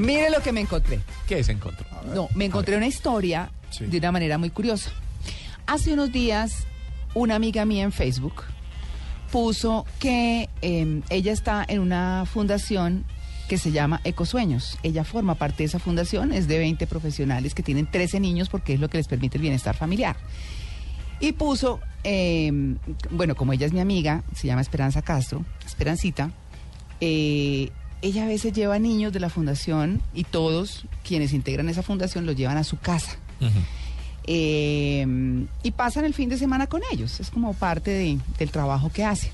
Mire lo que me encontré. ¿Qué se encontró? No, me encontré una historia Sí. de una manera muy curiosa. Hace unos días, una amiga mía en Facebook puso que eh, ella está en una fundación que se llama Ecosueños. Ella forma parte de esa fundación, es de 20 profesionales que tienen 13 niños porque es lo que les permite el bienestar familiar. Y puso, eh, bueno, como ella es mi amiga, se llama Esperanza Castro, Esperancita, eh, ella a veces lleva niños de la fundación y todos quienes integran esa fundación los llevan a su casa. Eh, y pasan el fin de semana con ellos. Es como parte de- del trabajo que hace.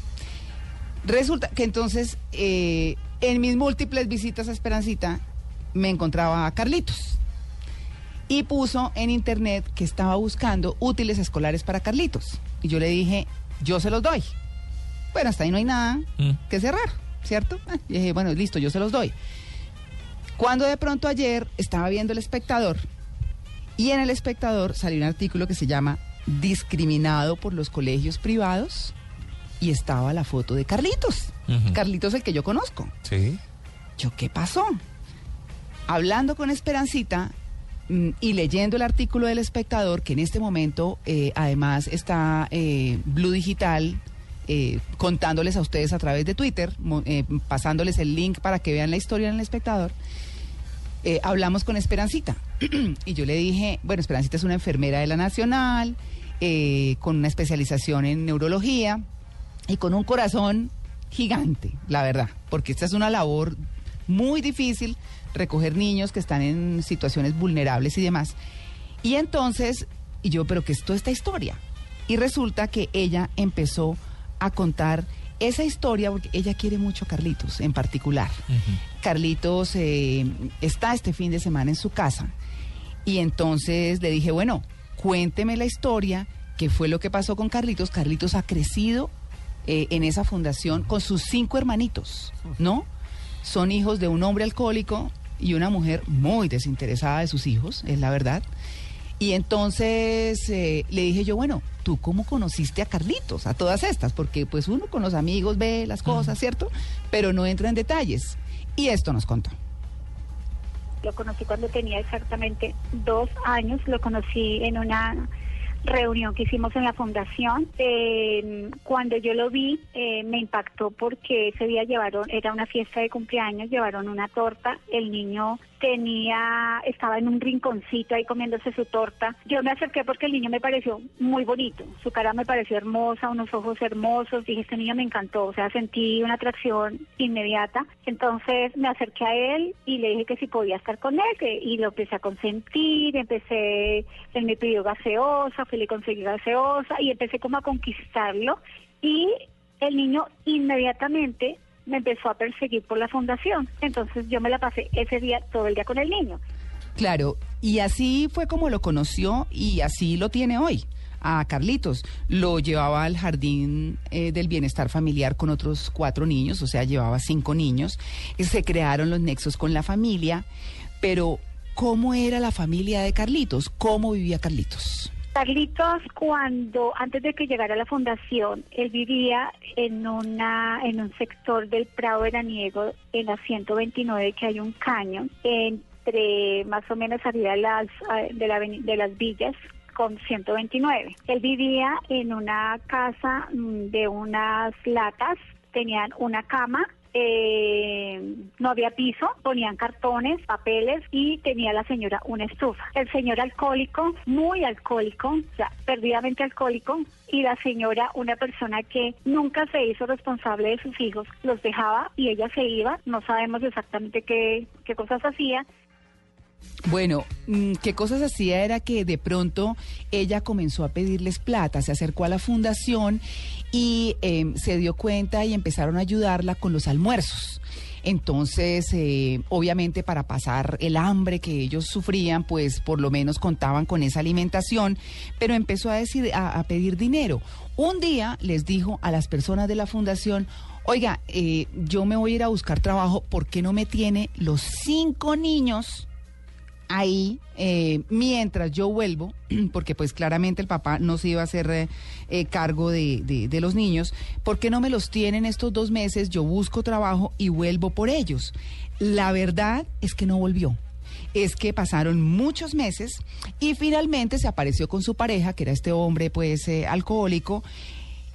Resulta que entonces, eh, en mis múltiples visitas a Esperancita, me encontraba a Carlitos. Y puso en internet que estaba buscando útiles escolares para Carlitos. Y yo le dije, yo se los doy. Bueno, hasta ahí no hay nada Mm. que cerrar, ¿cierto? Y dije, bueno, listo, yo se los doy. Cuando de pronto ayer estaba viendo el espectador y en el espectador salió un artículo que se llama Discriminado por los colegios privados y estaba la foto de Carlitos. Ujú. Carlitos el que yo conozco. Sí. Yo, ¿qué pasó? Hablando con Esperancita mm, y leyendo el artículo del espectador, que en este momento eh, además está eh, Blue Digital eh, contándoles a ustedes a través de Twitter, eh, pasándoles el link para que vean la historia en el espectador, eh, hablamos con Esperancita. y yo le dije, bueno, Esperancita es una enfermera de la Nacional, con una especialización en neurología y con un corazón gigante, la verdad, porque esta es una labor muy difícil, recoger niños que están en situaciones vulnerables y demás. Y entonces, y yo, pero ¿qué es toda esta historia? Y resulta que ella empezó a contar esa historia porque ella quiere mucho a Carlitos en particular. Carlitos eh, está este fin de semana en su casa y entonces le dije, bueno, cuénteme la historia, qué fue lo que pasó con Carlitos. Carlitos ha crecido eh, en esa fundación con sus cinco hermanitos, ¿no? Son hijos de un hombre alcohólico y una mujer muy desinteresada de sus hijos, es la verdad. Y entonces eh, le dije yo, bueno, ¿tú cómo conociste a Carlitos, a todas estas? Porque pues uno con los amigos ve las cosas, ¿cierto? Pero no entra en detalles. Y esto nos contó. Lo conocí cuando tenía exactamente dos años. Lo conocí en una reunión que hicimos en la fundación. Eh, cuando yo lo vi, eh, me impactó porque ese día llevaron, era una fiesta de cumpleaños, llevaron una torta. El niño tenía, estaba en un rinconcito ahí comiéndose su torta. Yo me acerqué porque el niño me pareció muy bonito. Su cara me pareció hermosa, unos ojos hermosos. Dije, este niño me encantó. O sea, sentí una atracción inmediata. Entonces me acerqué a él y le dije que si podía estar con él. y lo empecé a consentir, empecé, él me pidió gaseosa, fui le conseguí gaseosa y empecé como a conquistarlo. Y el niño inmediatamente me empezó a perseguir por la fundación. Entonces yo me la pasé ese día, todo el día con el niño. Claro, y así fue como lo conoció y así lo tiene hoy. A Carlitos lo llevaba al jardín eh, del bienestar familiar con otros cuatro niños, o sea, llevaba cinco niños. Y se crearon los nexos con la familia, pero ¿cómo era la familia de Carlitos? ¿Cómo vivía Carlitos? Carlitos, cuando antes de que llegara a la fundación, él vivía en una en un sector del Prado veraniego en la 129 que hay un caño entre más o menos arriba de las de, la de las villas con 129. Él vivía en una casa mm, de unas latas, tenían una cama eh, no había piso, ponían cartones, papeles y tenía la señora una estufa. El señor alcohólico, muy alcohólico, perdidamente alcohólico, y la señora una persona que nunca se hizo responsable de sus hijos, los dejaba y ella se iba, no sabemos exactamente qué, qué cosas hacía, Bueno, mm, qué cosas hacía era que de pronto ella comenzó a pedirles plata, se acercó a la fundación y eh, se dio cuenta y empezaron a ayudarla con los almuerzos. Entonces, eh, obviamente para pasar el hambre que ellos sufrían, pues por lo menos contaban con esa alimentación, pero empezó a, decir, a, a pedir dinero. Un día les dijo a las personas de la fundación, oiga, eh, yo me voy a ir a buscar trabajo, ¿por qué no me tiene los cinco niños? Ahí eh, mientras yo vuelvo, porque pues claramente el papá no se iba a hacer eh, eh, cargo de, de, los niños, ¿por qué no me los tienen estos dos meses? Yo busco trabajo y vuelvo por ellos. La verdad es que no volvió. Es que pasaron muchos meses y finalmente se apareció con su pareja, que era este hombre pues alcohólico,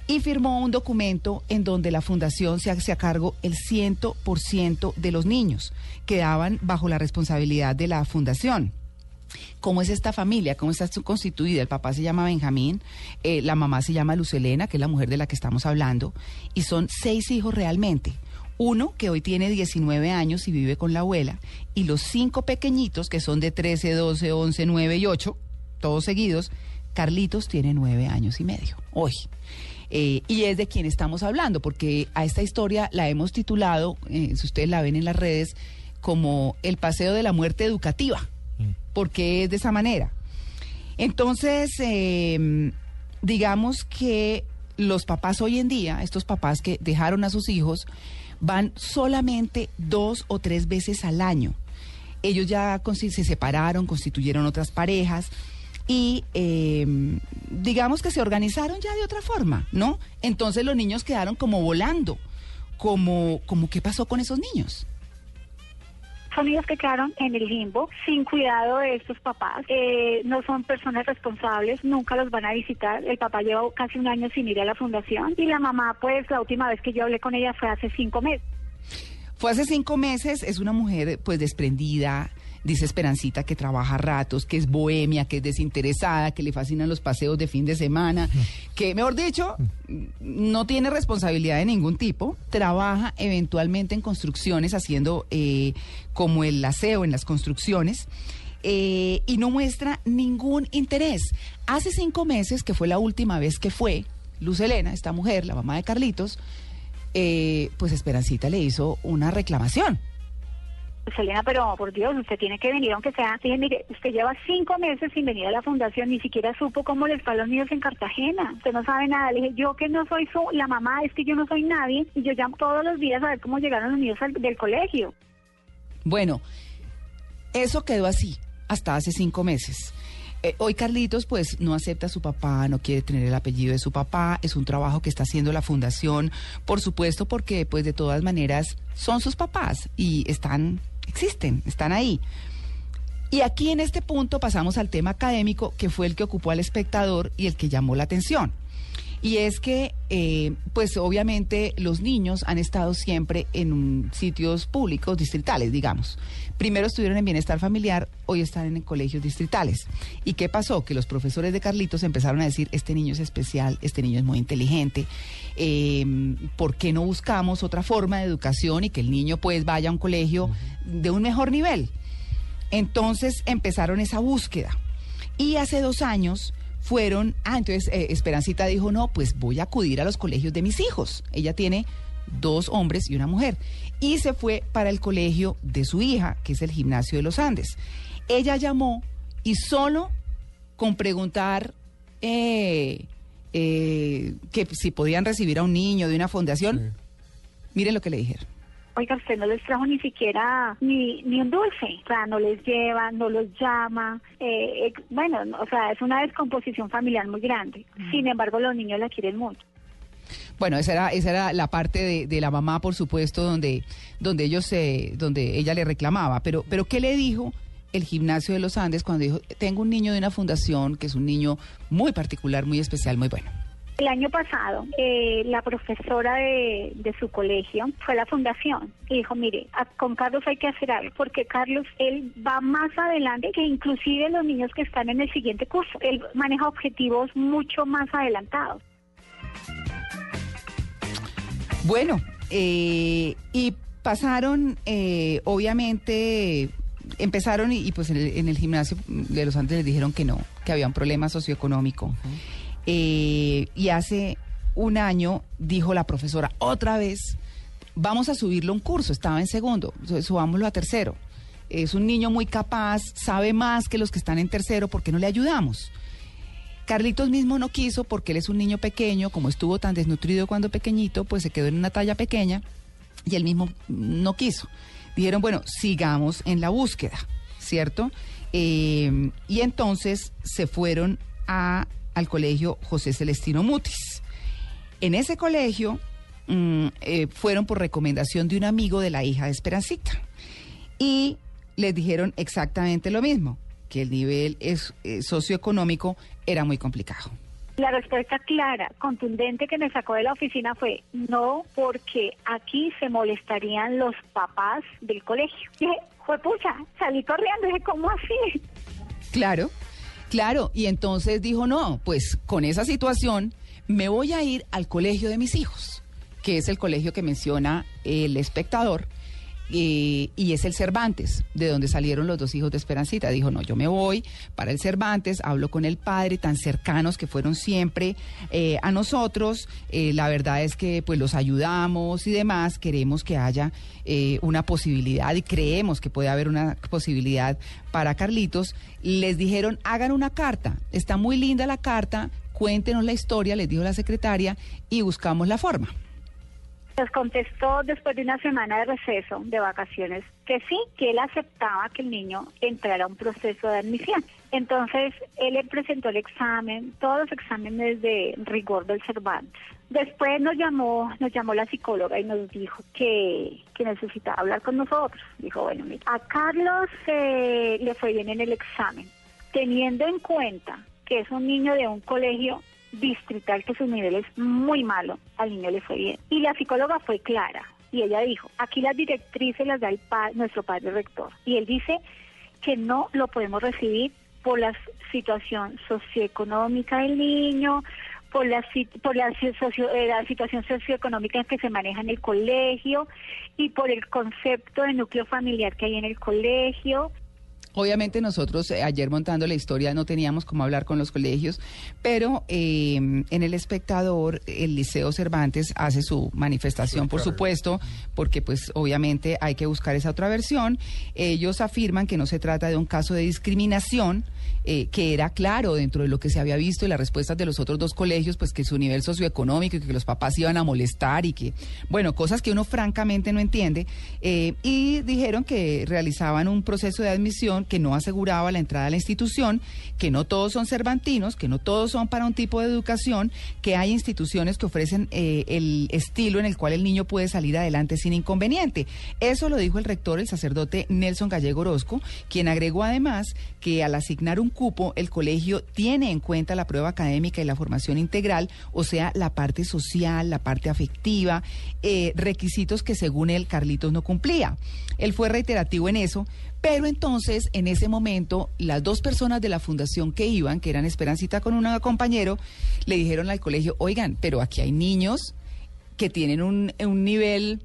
y firmó un documento en donde la fundación se hace a cargo el 100% de los niños. Quedaban bajo la responsabilidad de la fundación. ¿Cómo es esta familia? ¿Cómo está constituida? El papá se llama Benjamín, eh, la mamá se llama Lucelena, que es la mujer de la que estamos hablando, y son seis hijos realmente. Uno que hoy tiene 19 años y vive con la abuela, y los cinco pequeñitos que son de 13, 12, 11, 9 y 8, todos seguidos, Carlitos tiene nueve años y medio hoy. Eh, y es de quien estamos hablando, porque a esta historia la hemos titulado, eh, si ustedes la ven en las redes, como el paseo de la muerte educativa, mm. porque es de esa manera. Entonces, em, digamos que los papás hoy en día, estos papás que dejaron a sus hijos, van solamente dos o tres veces al año. Ellos ya se separaron, constituyeron otras parejas, y em, digamos que se organizaron ya de otra forma, ¿no? Entonces los niños quedaron como volando, como, como ¿qué pasó con esos niños? son niños que quedaron en el limbo, sin cuidado de estos papás. Eh, no son personas responsables, nunca los van a visitar. El papá lleva casi un año sin ir a la fundación y la mamá, pues la última vez que yo hablé con ella fue hace cinco meses. Fue hace cinco meses, es una mujer pues desprendida, dice Esperancita que trabaja ratos, que es bohemia, que es desinteresada, que le fascinan los paseos de fin de semana, que, mejor dicho, no tiene responsabilidad de ningún tipo, trabaja eventualmente en construcciones, haciendo eh, como el aseo en las construcciones. Eh, y no muestra ningún interés. Hace cinco meses, que fue la última vez que fue, Luz Elena, esta mujer, la mamá de Carlitos, eh, pues Esperancita le hizo una reclamación Selena, pero por Dios, usted tiene que venir, aunque sea. Dije, mire, usted lleva cinco meses sin venir a la fundación, ni siquiera supo cómo les fue los niños en Cartagena. Usted no sabe nada. Le dije, yo que no soy su, la mamá, es que yo no soy nadie, y yo llamo todos los días a ver cómo llegaron los niños del colegio. Bueno, eso quedó así hasta hace cinco meses. Eh, hoy Carlitos pues no acepta a su papá, no quiere tener el apellido de su papá, es un trabajo que está haciendo la fundación, por supuesto porque pues de todas maneras son sus papás y están existen, están ahí. Y aquí en este punto pasamos al tema académico, que fue el que ocupó al espectador y el que llamó la atención. Y es que, eh, pues obviamente los niños han estado siempre en sitios públicos, distritales, digamos. Primero estuvieron en bienestar familiar, hoy están en colegios distritales. ¿Y qué pasó? Que los profesores de Carlitos empezaron a decir, este niño es especial, este niño es muy inteligente, eh, ¿por qué no buscamos otra forma de educación y que el niño pues vaya a un colegio de un mejor nivel? Entonces empezaron esa búsqueda. Y hace dos años fueron, ah, entonces eh, Esperancita dijo, no, pues voy a acudir a los colegios de mis hijos. Ella tiene dos hombres y una mujer. Y se fue para el colegio de su hija, que es el gimnasio de los Andes. Ella llamó y solo con preguntar eh, eh, que si podían recibir a un niño de una fundación, miren lo que le dijeron oiga, usted no les trajo ni siquiera ni, ni un dulce, o sea, no les lleva, no los llama, eh, eh, bueno, o sea, es una descomposición familiar muy grande. Sin embargo, los niños la quieren mucho. Bueno, esa era, esa era la parte de, de la mamá, por supuesto, donde, donde ellos se, donde ella le reclamaba. Pero, pero ¿qué le dijo el gimnasio de los Andes cuando dijo tengo un niño de una fundación que es un niño muy particular, muy especial, muy bueno? El año pasado, eh, la profesora de, su colegio fue a la fundación y dijo, mire, con Carlos hay que hacer algo, porque Carlos, él va más adelante que inclusive los niños que están en el siguiente curso. Él maneja objetivos mucho más adelantados. Bueno, eh, y pasaron, eh, obviamente, empezaron y, pues en el, gimnasio de los antes les dijeron que no, que había un problema socioeconómico. Eh, y hace un año dijo la profesora, otra vez, vamos a subirlo un curso, estaba en segundo, subámoslo a tercero. Es un niño muy capaz, sabe más que los que están en tercero, ¿por qué no le ayudamos? Carlitos mismo no quiso porque él es un niño pequeño, como estuvo tan desnutrido cuando pequeñito, pues se quedó en una talla pequeña y él mismo no quiso. Dijeron, bueno, sigamos en la búsqueda, ¿cierto? Eh, y entonces se fueron a, al colegio José Celestino Mutis. En ese colegio mm, eh, fueron por recomendación de un amigo de la hija de Esperancita. Y les dijeron exactamente lo mismo, que el nivel es, eh, socioeconómico era muy complicado. La respuesta clara, contundente que me sacó de la oficina fue no, porque aquí se molestarían los papás del colegio. Dije, fue pucha, salí corriendo, dije, ¿cómo así? Claro, claro, y entonces dijo, no, pues con esa situación me voy a ir al colegio de mis hijos, que es el colegio que menciona el espectador eh, y es el Cervantes, de donde salieron los dos hijos de Esperancita. Dijo, no, yo me voy para el Cervantes, hablo con el padre, tan cercanos que fueron siempre eh, a nosotros. Eh, la verdad es que pues los ayudamos y demás, queremos que haya una posibilidad y creemos que puede haber una posibilidad para Carlitos. Les dijeron, hagan una carta, está muy linda la carta, cuéntenos la historia, les dijo la secretaria, y buscamos la forma. Nos contestó después de una semana de receso, de vacaciones, que sí, que él aceptaba que el niño entrara a un proceso de admisión. Entonces, él le presentó el examen, todos los exámenes de rigor del Cervantes. Después nos llamó, nos llamó la psicóloga y nos dijo que, que necesitaba hablar con nosotros. Dijo, bueno, mira, a Carlos eh, le fue bien en el examen, teniendo en cuenta que es un niño de un colegio distrital que su nivel es muy malo, al niño le fue bien. Y la psicóloga fue clara y ella dijo, aquí las directrices las da el nuestro padre rector. Y él dice que no lo podemos recibir por la situación socioeconómica del niño, por la, eh, la situación socioeconómica en que se maneja en el colegio y por el concepto de núcleo familiar que hay en el colegio Obviamente nosotros eh, ayer montando la historia no teníamos cómo hablar con los colegios, pero eh, en el espectador el Liceo Cervantes hace su manifestación, por supuesto, porque pues obviamente hay que buscar esa otra versión. Ellos afirman que no se trata de un caso de discriminación, eh, que era claro dentro de lo que se había visto y las respuestas de los otros dos colegios, pues que su nivel socioeconómico y que los papás iban a molestar y que, bueno, cosas que uno francamente no entiende. y dijeron que realizaban un proceso de admisión que no aseguraba la entrada a la institución, que no todos son cervantinos, que no todos son para un tipo de educación, que hay instituciones que ofrecen eh, el estilo en el cual el niño puede salir adelante sin inconveniente. Eso lo dijo el rector, el sacerdote Nelson Gallego Orozco, quien agregó además que al asignar un cupo, el colegio tiene en cuenta la prueba académica y la formación integral, o sea, la parte social, la parte afectiva, eh, requisitos que según él Carlitos no cumplía. Él fue reiterativo en eso, pero entonces, en ese momento, las dos personas de la fundación que iban, que eran Esperancita con un compañero, le dijeron al colegio, oigan, pero aquí hay niños que tienen un, un nivel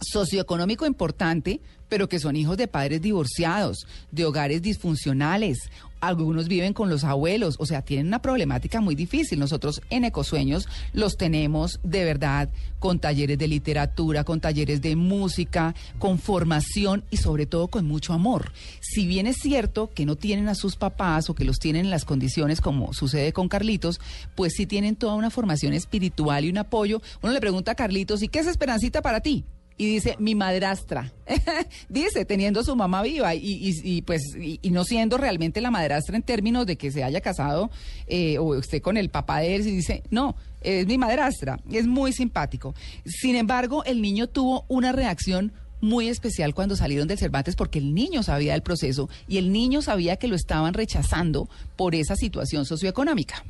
socioeconómico importante, pero que son hijos de padres divorciados, de hogares disfuncionales. Algunos viven con los abuelos, o sea, tienen una problemática muy difícil. Nosotros en Ecosueños los tenemos de verdad con talleres de literatura, con talleres de música, con formación y sobre todo con mucho amor. Si bien es cierto que no tienen a sus papás o que los tienen en las condiciones como sucede con Carlitos, pues sí tienen toda una formación espiritual y un apoyo. Uno le pregunta a Carlitos, ¿y qué es Esperancita para ti? Y dice mi madrastra. dice, teniendo su mamá viva y, pues y, no siendo realmente la madrastra en términos de que se haya casado eh, o esté con el papá de él, y dice, no, es mi madrastra. Es muy simpático. Sin embargo, el niño tuvo una reacción muy especial cuando salieron del Cervantes porque el niño sabía del proceso y el niño sabía que lo estaban rechazando por esa situación socioeconómica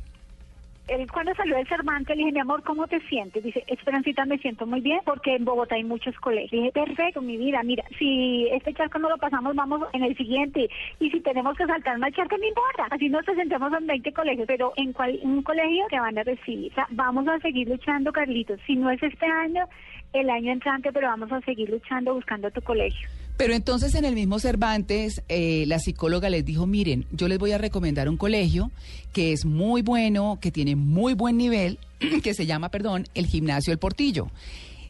él cuando salió del Cervantes le dije, mi amor, ¿cómo te sientes? Dice, Esperancita, me siento muy bien porque en Bogotá hay muchos colegios. dije, perfecto, mi vida, mira, si este charco no lo pasamos, vamos en el siguiente. Y si tenemos que saltar más charco, no importa. Así nos presentemos en 20 colegios, pero en, cual, un colegio te van a recibir. O sea, vamos a seguir luchando, Carlitos. Si no es este año, el año entrante, pero vamos a seguir luchando buscando tu colegio. Pero entonces en el mismo Cervantes, eh, la psicóloga les dijo, miren, yo les voy a recomendar un colegio que es muy bueno, que tiene muy buen nivel, que se llama, perdón, el Gimnasio El Portillo.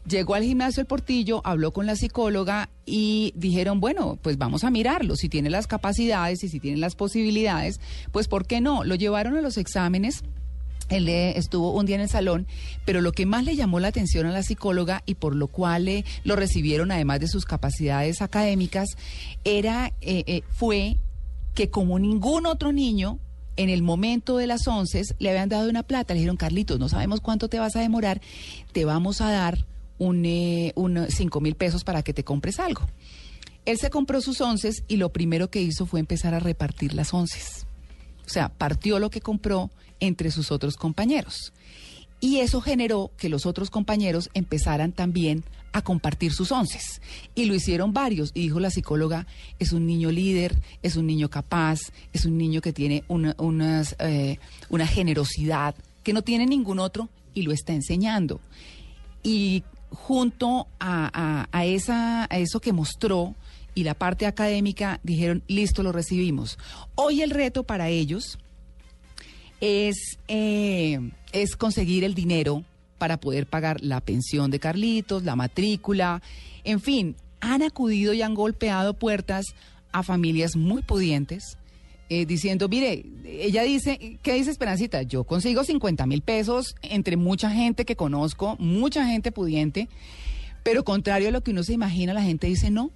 Llegó al gimnasio El Portillo, habló con la psicóloga y dijeron, bueno, pues vamos a mirarlo, si tiene las capacidades y si tiene las posibilidades, pues ¿por qué no? Lo llevaron a los exámenes él estuvo un día en el salón, pero lo que más le llamó la atención a la psicóloga y por lo cual le, lo recibieron, además de sus capacidades académicas, era, eh, eh, fue que como ningún otro niño, en el momento de las once le habían dado una plata. Le dijeron, Carlitos, no sabemos cuánto te vas a demorar, te vamos a dar un, eh, un cinco mil pesos para que te compres algo. Él se compró sus onces y lo primero que hizo fue empezar a repartir las onces. O sea, partió lo que compró entre sus otros compañeros. Y eso generó que los otros compañeros empezaran también a compartir sus onces. Y lo hicieron varios. Y dijo la psicóloga, es un niño líder, es un niño capaz, es un niño que tiene una, eh, una generosidad que no tiene ningún otro y lo está enseñando. Y junto a, a, esa, a eso que mostró y la parte académica, dijeron, listo, lo recibimos. Hoy el reto para ellos es, eh, es conseguir el dinero para poder pagar la pensión de Carlitos, la matrícula, en fin, han acudido y han golpeado puertas a familias muy pudientes. Eh, diciendo, mire, ella dice, ¿qué dice Esperancita? Yo consigo 50 mil pesos entre mucha gente que conozco, mucha gente pudiente, pero contrario a lo que uno se imagina, la gente dice, no,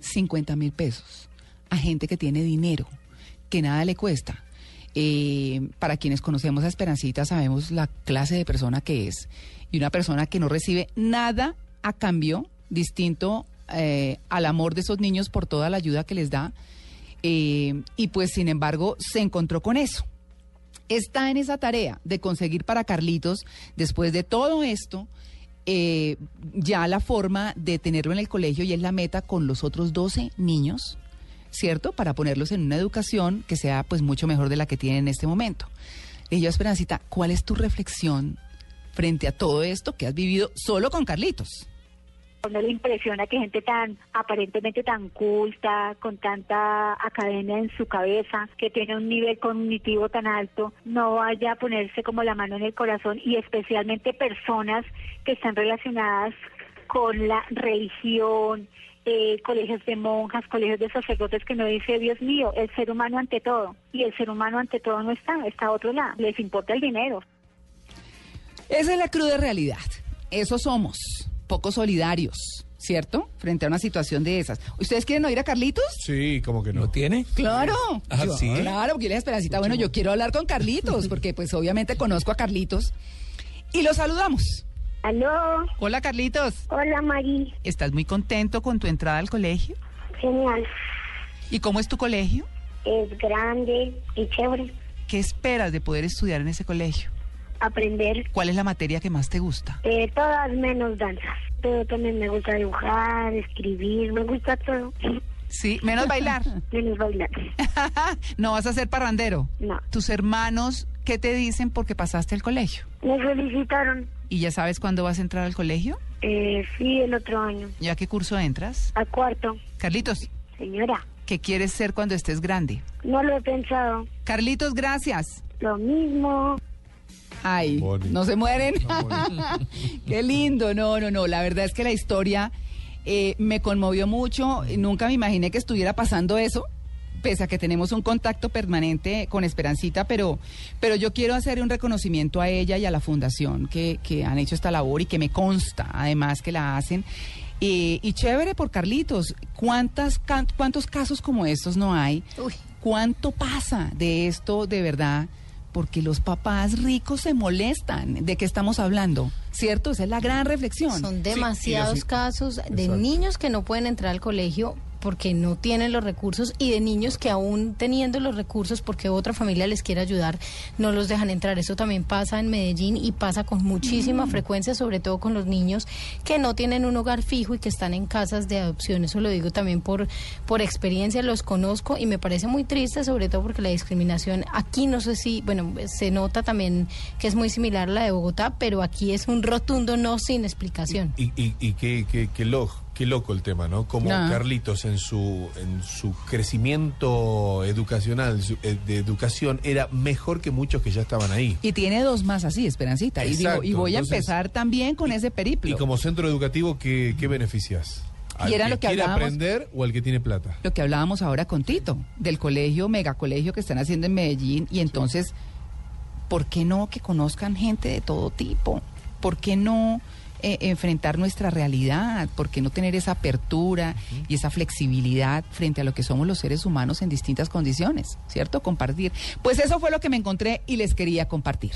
50 mil pesos a gente que tiene dinero, que nada le cuesta. Eh, para quienes conocemos a Esperancita sabemos la clase de persona que es y una persona que no recibe nada a cambio distinto eh, al amor de esos niños por toda la ayuda que les da eh, y pues sin embargo se encontró con eso. Está en esa tarea de conseguir para Carlitos, después de todo esto, eh, ya la forma de tenerlo en el colegio y es la meta con los otros 12 niños, ¿cierto? Para ponerlos en una educación que sea pues mucho mejor de la que tienen en este momento. Y yo, Esperancita, ¿cuál es tu reflexión frente a todo esto que has vivido solo con Carlitos? No le impresiona que gente tan aparentemente tan culta, con tanta academia en su cabeza, que tiene un nivel cognitivo tan alto, no vaya a ponerse como la mano en el corazón y especialmente personas que están relacionadas con la religión, eh, colegios de monjas, colegios de sacerdotes que no dice, Dios mío, el ser humano ante todo. Y el ser humano ante todo no está, está a otro lado. Les importa el dinero. Esa es la cruda realidad. Eso somos poco solidarios. ¿Cierto? Frente a una situación de esas. ¿Ustedes quieren oír a Carlitos? Sí, como que no. ¿Lo tiene? Claro. Ah, Yo- ¿sí? Claro, porque yo les esperancita. Bueno, yo quiero hablar con Carlitos, porque pues obviamente conozco a Carlitos. Y lo saludamos. Aló, Hola, Carlitos. hola Mari, ¿Estás muy contento con tu entrada al colegio? genial, ¿Y cómo es tu colegio? es grande y chévere. ¿Qué esperas de poder estudiar en ese colegio? Aprender ¿Cuál es la materia que más te gusta? eh, todas menos danzas. Pero también me gusta dibujar, escribir, me gusta todo. Sí, menos bailar. Menos bailar. no vas a ser parrandero. No. Tus hermanos, ¿qué te dicen porque pasaste el colegio? Me felicitaron. ¿Y ya sabes cuándo vas a entrar al colegio? Eh, sí, el otro año. ¿Ya a qué curso entras? A cuarto. Carlitos, Señora, ¿qué quieres ser cuando estés grande? no lo he pensado. Carlitos, gracias. Lo mismo. Ay, Bonito. no se mueren. Qué lindo, no, no, no. La verdad es que la historia eh, me conmovió mucho. Nunca me imaginé que estuviera pasando eso, pese a que tenemos un contacto permanente con Esperancita, pero, pero yo quiero hacer un reconocimiento a ella y a la fundación que, que han hecho esta labor y que me consta, además, que la hacen. Eh, y chévere por Carlitos. ¿Cuántas, can- ¿Cuántos casos como estos no hay? Uy. ¿Cuánto pasa de esto de verdad? Porque los papás ricos se molestan. ¿De qué estamos hablando? ¿Cierto? Esa es la gran reflexión. Son demasiados así- casos de Exacto. niños que no pueden entrar al colegio porque no tienen los recursos y de niños que aún teniendo los recursos porque otra familia les quiere ayudar no los dejan entrar. Eso también pasa en Medellín y pasa con muchísima frecuencia, sobre todo con los niños que no tienen un hogar fijo y que están en casas de adopción. Eso lo digo también por, por experiencia, los conozco y me parece muy triste, sobre todo porque la discriminación aquí no sé si, bueno, se nota también que es muy similar a la de Bogotá, pero aquí es un rotundo no sin explicación. Y, y, y qué, qué, qué, qué loco el tema, ¿no? Como. Carlitos en su, en su crecimiento educacional, su- eh, de educación, era mejor que muchos que ya estaban ahí. Y tiene dos más así, Esperancita. Y, digo, y voy a empezar también con ese periplo. Y como centro educativo, ¿qué, qué beneficias? ¿Al Y era que lo que quiere aprender o al que tiene plata? Lo que hablábamos ahora con Tito, del colegio, megacolegio que están haciendo en Medellín. Y entonces, ¿por qué no que conozcan gente de todo tipo? ¿Por qué no eh, enfrentar nuestra realidad? ¿Por qué no tener esa apertura y esa flexibilidad frente a lo que somos los seres humanos en distintas condiciones? ¿Cierto? Compartir. Pues eso fue lo que me encontré y les quería compartir.